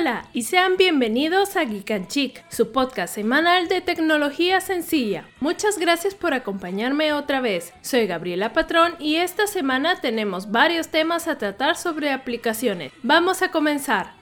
Hola y sean bienvenidos a Geek and Chic, su podcast semanal de tecnología sencilla. Muchas gracias por acompañarme otra vez. Soy Gabriela Patrón y esta semana tenemos varios temas a tratar sobre aplicaciones. Vamos a comenzar.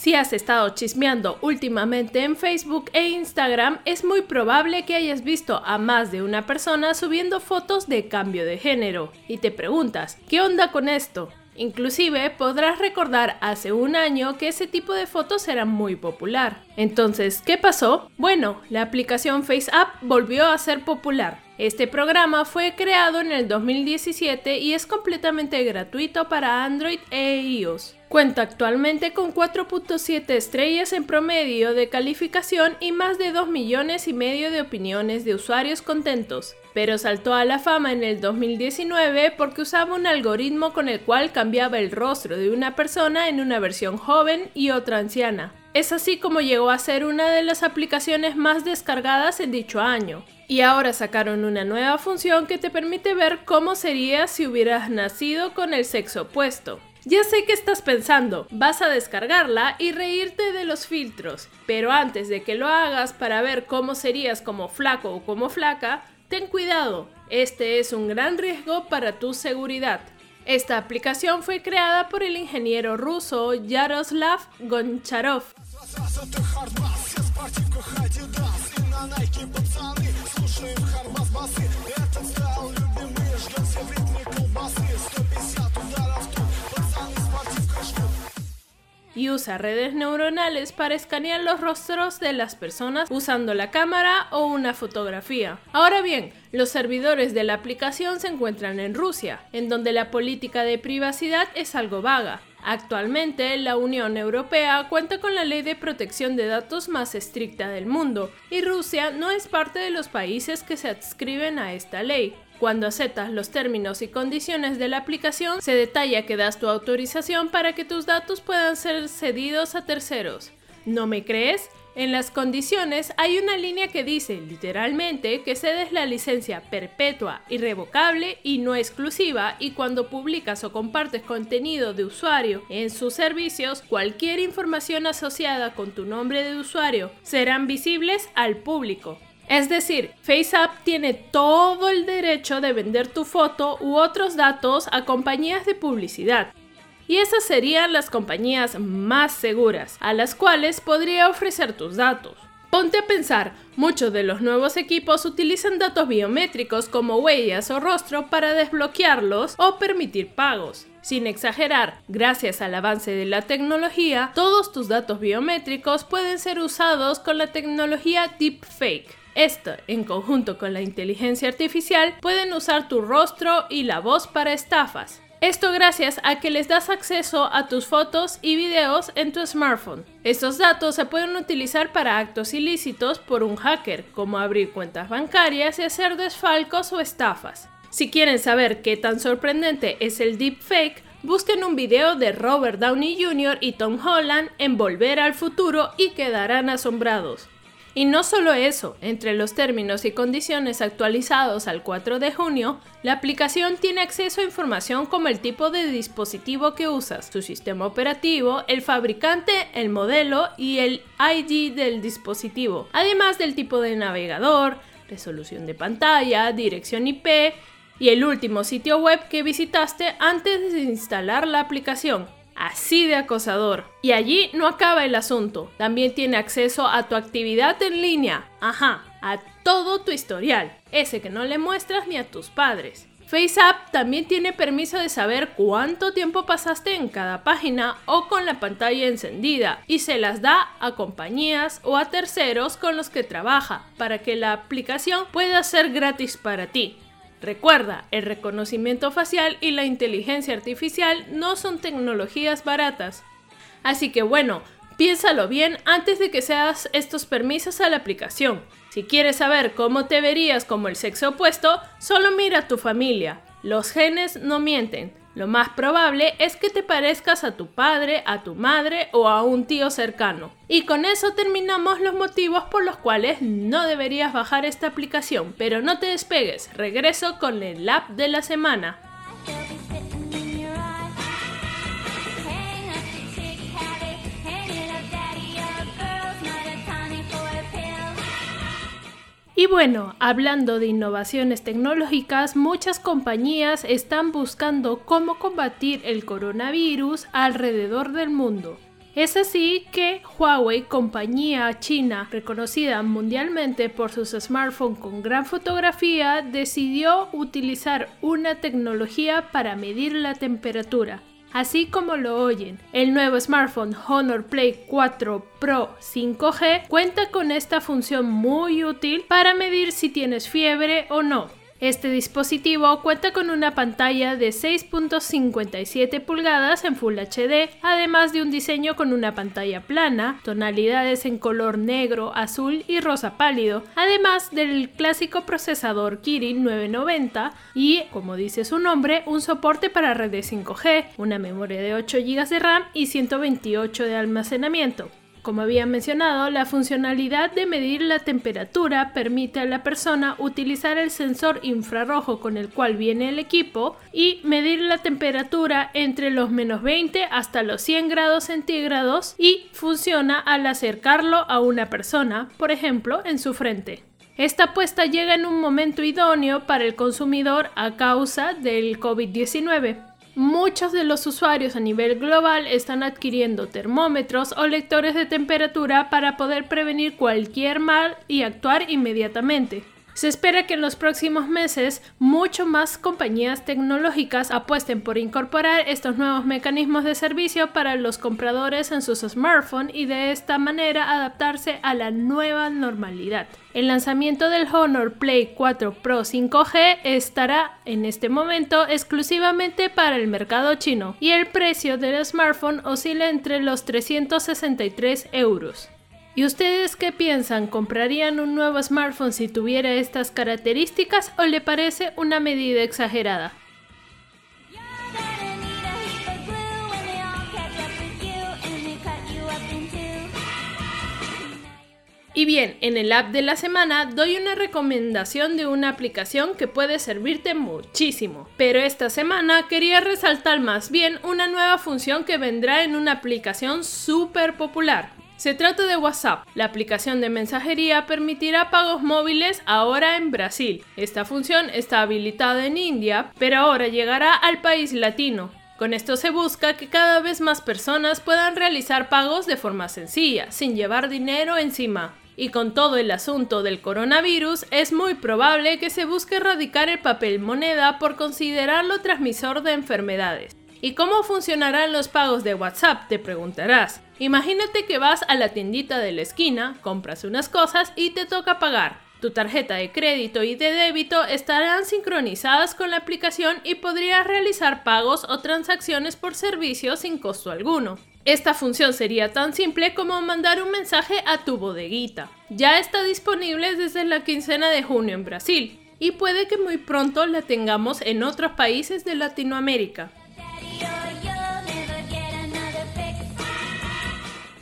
Si has estado chismeando últimamente en Facebook e Instagram, es muy probable que hayas visto a más de una persona subiendo fotos de cambio de género. Y te preguntas, ¿qué onda con esto? Inclusive podrás recordar hace un año que ese tipo de fotos era muy popular. Entonces, ¿qué pasó? Bueno, la aplicación FaceApp volvió a ser popular. Este programa fue creado en el 2017 y es completamente gratuito para Android e iOS. Cuenta actualmente con 4.7 estrellas en promedio de calificación y más de 2 millones y medio de opiniones de usuarios contentos. Pero saltó a la fama en el 2019 porque usaba un algoritmo con el cual cambiaba el rostro de una persona en una versión joven y otra anciana. Es así como llegó a ser una de las aplicaciones más descargadas en dicho año. Y ahora sacaron una nueva función que te permite ver cómo sería si hubieras nacido con el sexo opuesto. Ya sé que estás pensando, vas a descargarla y reírte de los filtros, pero antes de que lo hagas para ver cómo serías como flaco o como flaca, ten cuidado, este es un gran riesgo para tu seguridad. Esta aplicación fue creada por el ingeniero ruso Yaroslav Goncharov. Y usa redes neuronales para escanear los rostros de las personas usando la cámara o una fotografía. Ahora bien, los servidores de la aplicación se encuentran en Rusia, en donde la política de privacidad es algo vaga. Actualmente, la Unión Europea cuenta con la ley de protección de datos más estricta del mundo, y Rusia no es parte de los países que se adscriben a esta ley. Cuando aceptas los términos y condiciones de la aplicación, se detalla que das tu autorización para que tus datos puedan ser cedidos a terceros. ¿No me crees? En las condiciones hay una línea que dice literalmente que cedes la licencia perpetua, irrevocable y no exclusiva y cuando publicas o compartes contenido de usuario en sus servicios, cualquier información asociada con tu nombre de usuario serán visibles al público. Es decir, FaceApp tiene todo el derecho de vender tu foto u otros datos a compañías de publicidad. Y esas serían las compañías más seguras, a las cuales podría ofrecer tus datos. Ponte a pensar, muchos de los nuevos equipos utilizan datos biométricos como huellas o rostro para desbloquearlos o permitir pagos. Sin exagerar, gracias al avance de la tecnología, todos tus datos biométricos pueden ser usados con la tecnología Deepfake. Esto, en conjunto con la inteligencia artificial, pueden usar tu rostro y la voz para estafas. Esto gracias a que les das acceso a tus fotos y videos en tu smartphone. Estos datos se pueden utilizar para actos ilícitos por un hacker, como abrir cuentas bancarias y hacer desfalcos o estafas. Si quieren saber qué tan sorprendente es el deepfake, busquen un video de Robert Downey Jr. y Tom Holland en Volver al Futuro y quedarán asombrados. Y no solo eso, entre los términos y condiciones actualizados al 4 de junio, la aplicación tiene acceso a información como el tipo de dispositivo que usas, su sistema operativo, el fabricante, el modelo y el ID del dispositivo, además del tipo de navegador, resolución de pantalla, dirección IP y el último sitio web que visitaste antes de instalar la aplicación así de acosador. Y allí no acaba el asunto, también tiene acceso a tu actividad en línea, ajá, a todo tu historial, ese que no le muestras ni a tus padres. FaceApp también tiene permiso de saber cuánto tiempo pasaste en cada página o con la pantalla encendida y se las da a compañías o a terceros con los que trabaja para que la aplicación pueda ser gratis para ti. Recuerda, el reconocimiento facial y la inteligencia artificial no son tecnologías baratas. Así que bueno, piénsalo bien antes de que seas estos permisos a la aplicación. Si quieres saber cómo te verías como el sexo opuesto, solo mira a tu familia. Los genes no mienten. Lo más probable es que te parezcas a tu padre, a tu madre o a un tío cercano. Y con eso terminamos los motivos por los cuales no deberías bajar esta aplicación. Pero no te despegues, regreso con el app de la semana. Y bueno, hablando de innovaciones tecnológicas, muchas compañías están buscando cómo combatir el coronavirus alrededor del mundo. Es así que Huawei, compañía china reconocida mundialmente por sus smartphones con gran fotografía, decidió utilizar una tecnología para medir la temperatura. Así como lo oyen, el nuevo smartphone Honor Play 4 Pro 5G cuenta con esta función muy útil para medir si tienes fiebre o no. Este dispositivo cuenta con una pantalla de 6.57 pulgadas en Full HD, además de un diseño con una pantalla plana, tonalidades en color negro, azul y rosa pálido, además del clásico procesador Kirin 990 y, como dice su nombre, un soporte para redes 5G, una memoria de 8 GB de RAM y 128 de almacenamiento. Como había mencionado, la funcionalidad de medir la temperatura permite a la persona utilizar el sensor infrarrojo con el cual viene el equipo y medir la temperatura entre los menos 20 hasta los 100 grados centígrados y funciona al acercarlo a una persona, por ejemplo, en su frente. Esta apuesta llega en un momento idóneo para el consumidor a causa del COVID-19 Muchos de los usuarios a nivel global están adquiriendo termómetros o lectores de temperatura para poder prevenir cualquier mal y actuar inmediatamente. Se espera que en los próximos meses mucho más compañías tecnológicas apuesten por incorporar estos nuevos mecanismos de servicio para los compradores en sus smartphones y de esta manera adaptarse a la nueva normalidad. El lanzamiento del Honor Play 4 Pro 5G estará en este momento exclusivamente para el mercado chino y el precio del smartphone oscila entre los 363 euros. ¿Y ustedes qué piensan? ¿Comprarían un nuevo smartphone si tuviera estas características o le parece una medida exagerada? Y bien, en el app de la semana doy una recomendación de una aplicación que puede servirte muchísimo. Pero esta semana quería resaltar más bien una nueva función que vendrá en una aplicación súper popular. Se trata de WhatsApp. La aplicación de mensajería permitirá pagos móviles ahora en Brasil. Esta función está habilitada en India, pero ahora llegará al país latino. Con esto se busca que cada vez más personas puedan realizar pagos de forma sencilla, sin llevar dinero encima. Y con todo el asunto del coronavirus, es muy probable que se busque erradicar el papel moneda por considerarlo transmisor de enfermedades. ¿Y cómo funcionarán los pagos de WhatsApp? Te preguntarás. Imagínate que vas a la tiendita de la esquina, compras unas cosas y te toca pagar. Tu tarjeta de crédito y de débito estarán sincronizadas con la aplicación y podrías realizar pagos o transacciones por servicios sin costo alguno. Esta función sería tan simple como mandar un mensaje a tu bodeguita. Ya está disponible desde la quincena de junio en Brasil y puede que muy pronto la tengamos en otros países de Latinoamérica.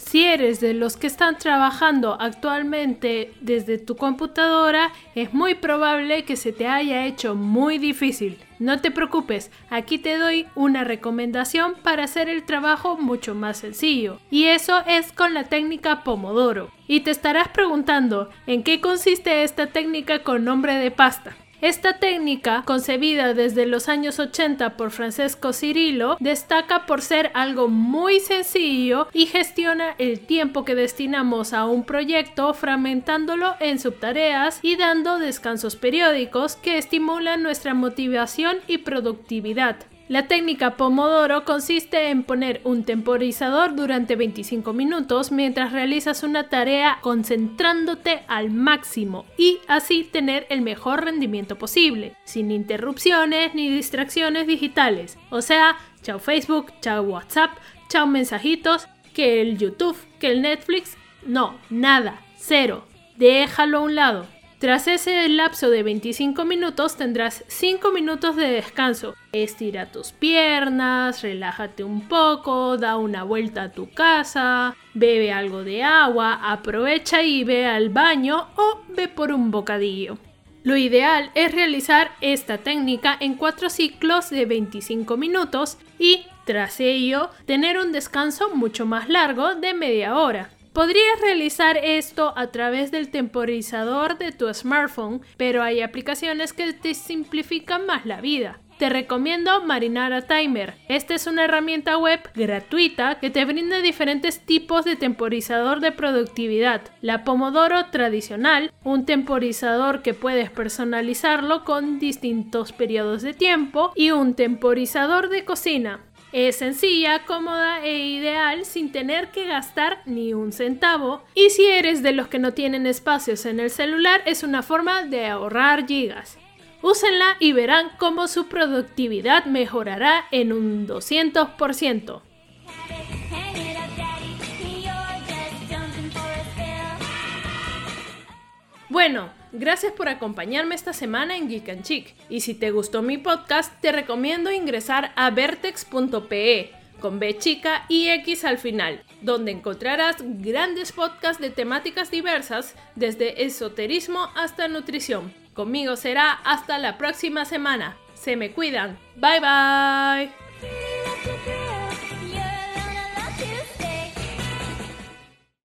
Si eres de los que están trabajando actualmente desde tu computadora, es muy probable que se te haya hecho muy difícil. No te preocupes, aquí te doy una recomendación para hacer el trabajo mucho más sencillo. Y eso es con la técnica Pomodoro. Y te estarás preguntando, ¿en qué consiste esta técnica con nombre de pasta? Esta técnica, concebida desde los años 80 por Francesco Cirillo, destaca por ser algo muy sencillo y gestiona el tiempo que destinamos a un proyecto fragmentándolo en subtareas y dando descansos periódicos que estimulan nuestra motivación y productividad. La técnica Pomodoro consiste en poner un temporizador durante 25 minutos mientras realizas una tarea concentrándote al máximo y así tener el mejor rendimiento posible, sin interrupciones ni distracciones digitales. O sea, chao Facebook, chao WhatsApp, chao mensajitos, que el YouTube, que el Netflix, no, nada, cero. Déjalo a un lado. Tras ese lapso de 25 minutos tendrás 5 minutos de descanso. Estira tus piernas, relájate un poco, da una vuelta a tu casa, bebe algo de agua, aprovecha y ve al baño o ve por un bocadillo. Lo ideal es realizar esta técnica en 4 ciclos de 25 minutos y, tras ello, tener un descanso mucho más largo de media hora. Podrías realizar esto a través del temporizador de tu smartphone, pero hay aplicaciones que te simplifican más la vida. Te recomiendo Marinara Timer. Esta es una herramienta web gratuita que te brinda diferentes tipos de temporizador de productividad. La Pomodoro tradicional, un temporizador que puedes personalizarlo con distintos periodos de tiempo y un temporizador de cocina. Es sencilla, cómoda e ideal sin tener que gastar ni un centavo. Y si eres de los que no tienen espacios en el celular, es una forma de ahorrar gigas. Úsenla y verán cómo su productividad mejorará en un 200%. Bueno, gracias por acompañarme esta semana en Geek and Chic. Y si te gustó mi podcast, te recomiendo ingresar a vertex.pe con B chica y X al final, donde encontrarás grandes podcasts de temáticas diversas, desde esoterismo hasta nutrición. Conmigo será hasta la próxima semana. Se me cuidan. Bye bye.